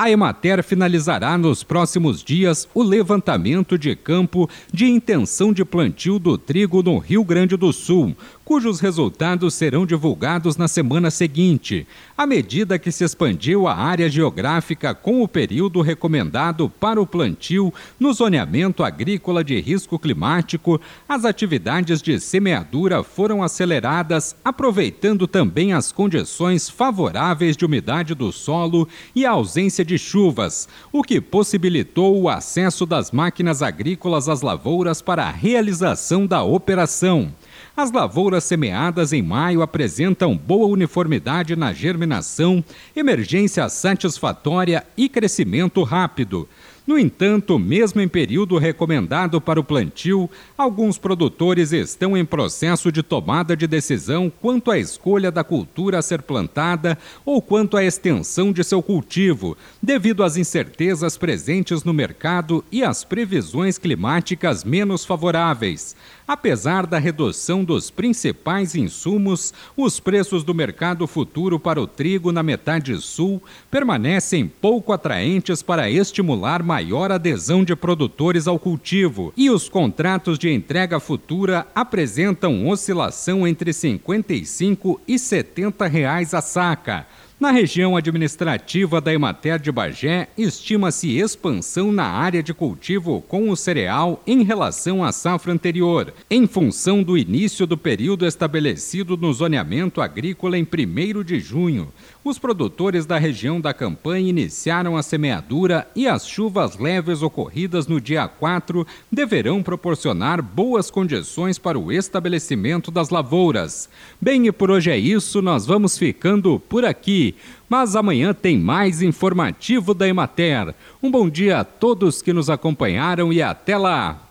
A Emater finalizará nos próximos dias o levantamento de campo de intenção de plantio do trigo no Rio Grande do Sul, cujos resultados serão divulgados na semana seguinte, à medida que se expandiu a área geográfica com o período recomendado para o plantio no zoneamento agrícola de risco climático, as atividades de semeadura foram aceleradas, aproveitando também as condições favoráveis de umidade do solo e a ausência de chuvas, o que possibilitou o acesso das máquinas agrícolas às lavouras para a realização da operação. As lavouras semeadas em maio apresentam boa uniformidade na germinação, emergência satisfatória e crescimento rápido. No entanto, mesmo em período recomendado para o plantio, alguns produtores estão em processo de tomada de decisão quanto à escolha da cultura a ser plantada ou quanto à extensão de seu cultivo, devido às incertezas presentes no mercado e às previsões climáticas menos favoráveis. Apesar da redução dos principais insumos, os preços do mercado futuro para o trigo na metade sul permanecem pouco atraentes para estimular maior adesão de produtores ao cultivo, e os contratos de entrega futura apresentam oscilação entre R$ 55 e 70 reais a saca. Na região administrativa da Emater de Bagé, estima-se expansão na área de cultivo com o cereal em relação à safra anterior, em função do início do período estabelecido no zoneamento agrícola em 1 de junho. Os produtores da região da campanha iniciaram a semeadura e as chuvas leves ocorridas no dia 4 deverão proporcionar boas condições para o estabelecimento das lavouras. Bem, e por hoje é isso, nós vamos ficando por aqui. Mas amanhã tem mais informativo da Emater. Um bom dia a todos que nos acompanharam e até lá!